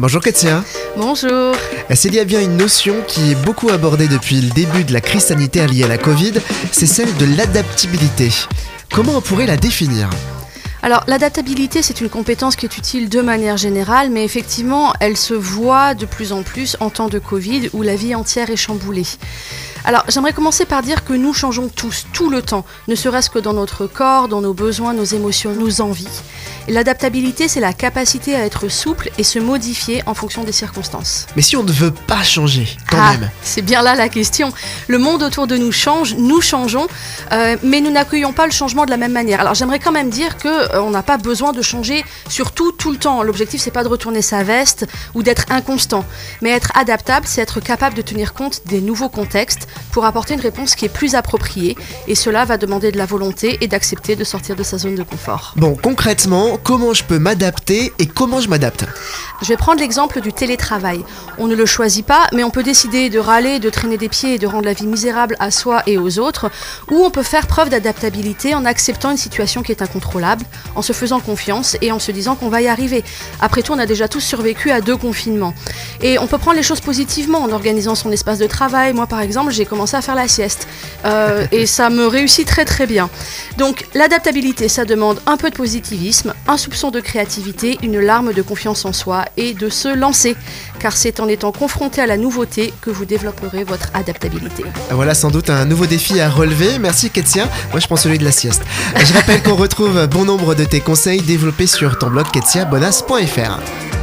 Bonjour Katia. Bonjour. S'il y a bien une notion qui est beaucoup abordée depuis le début de la crise sanitaire liée à la Covid, c'est celle de l'adaptabilité. Comment on pourrait la définir? Alors l'adaptabilité, c'est une compétence qui est utile de manière générale, mais effectivement, elle se voit de plus en plus en temps de Covid où la vie entière est chamboulée. Alors j'aimerais commencer par dire que nous changeons tous, tout le temps, ne serait-ce que dans notre corps, dans nos besoins, nos émotions, nos envies. L'adaptabilité, c'est la capacité à être souple et se modifier en fonction des circonstances. Mais si on ne veut pas changer, quand ah, même C'est bien là la question. Le monde autour de nous change, nous changeons, euh, mais nous n'accueillons pas le changement de la même manière. Alors j'aimerais quand même dire que euh, n'a pas besoin de changer surtout tout le temps. L'objectif, c'est pas de retourner sa veste ou d'être inconstant, mais être adaptable, c'est être capable de tenir compte des nouveaux contextes pour apporter une réponse qui est plus appropriée. Et cela va demander de la volonté et d'accepter de sortir de sa zone de confort. Bon, concrètement, comment je peux m'adapter et comment je m'adapte Je vais prendre l'exemple du télétravail. On ne le choisit pas, mais on peut décider de râler, de traîner des pieds et de rendre la vie misérable à soi et aux autres, ou on peut faire preuve d'adaptabilité en acceptant une situation qui est incontrôlable, en se faisant confiance et en se disant qu'on va y arriver. Après tout, on a déjà tous survécu à deux confinements. Et on peut prendre les choses positivement en organisant son espace de travail. Moi, par exemple, j'ai commencé à faire la sieste. Euh, et ça me réussit très très bien. Donc l'adaptabilité, ça demande un peu de positivisme, un soupçon de créativité, une larme de confiance en soi et de se lancer. Car c'est en étant confronté à la nouveauté que vous développerez votre adaptabilité. Voilà sans doute un nouveau défi à relever. Merci Ketia. Moi je prends celui de la sieste. Je rappelle qu'on retrouve bon nombre de tes conseils développés sur ton blog ketiabonas.fr.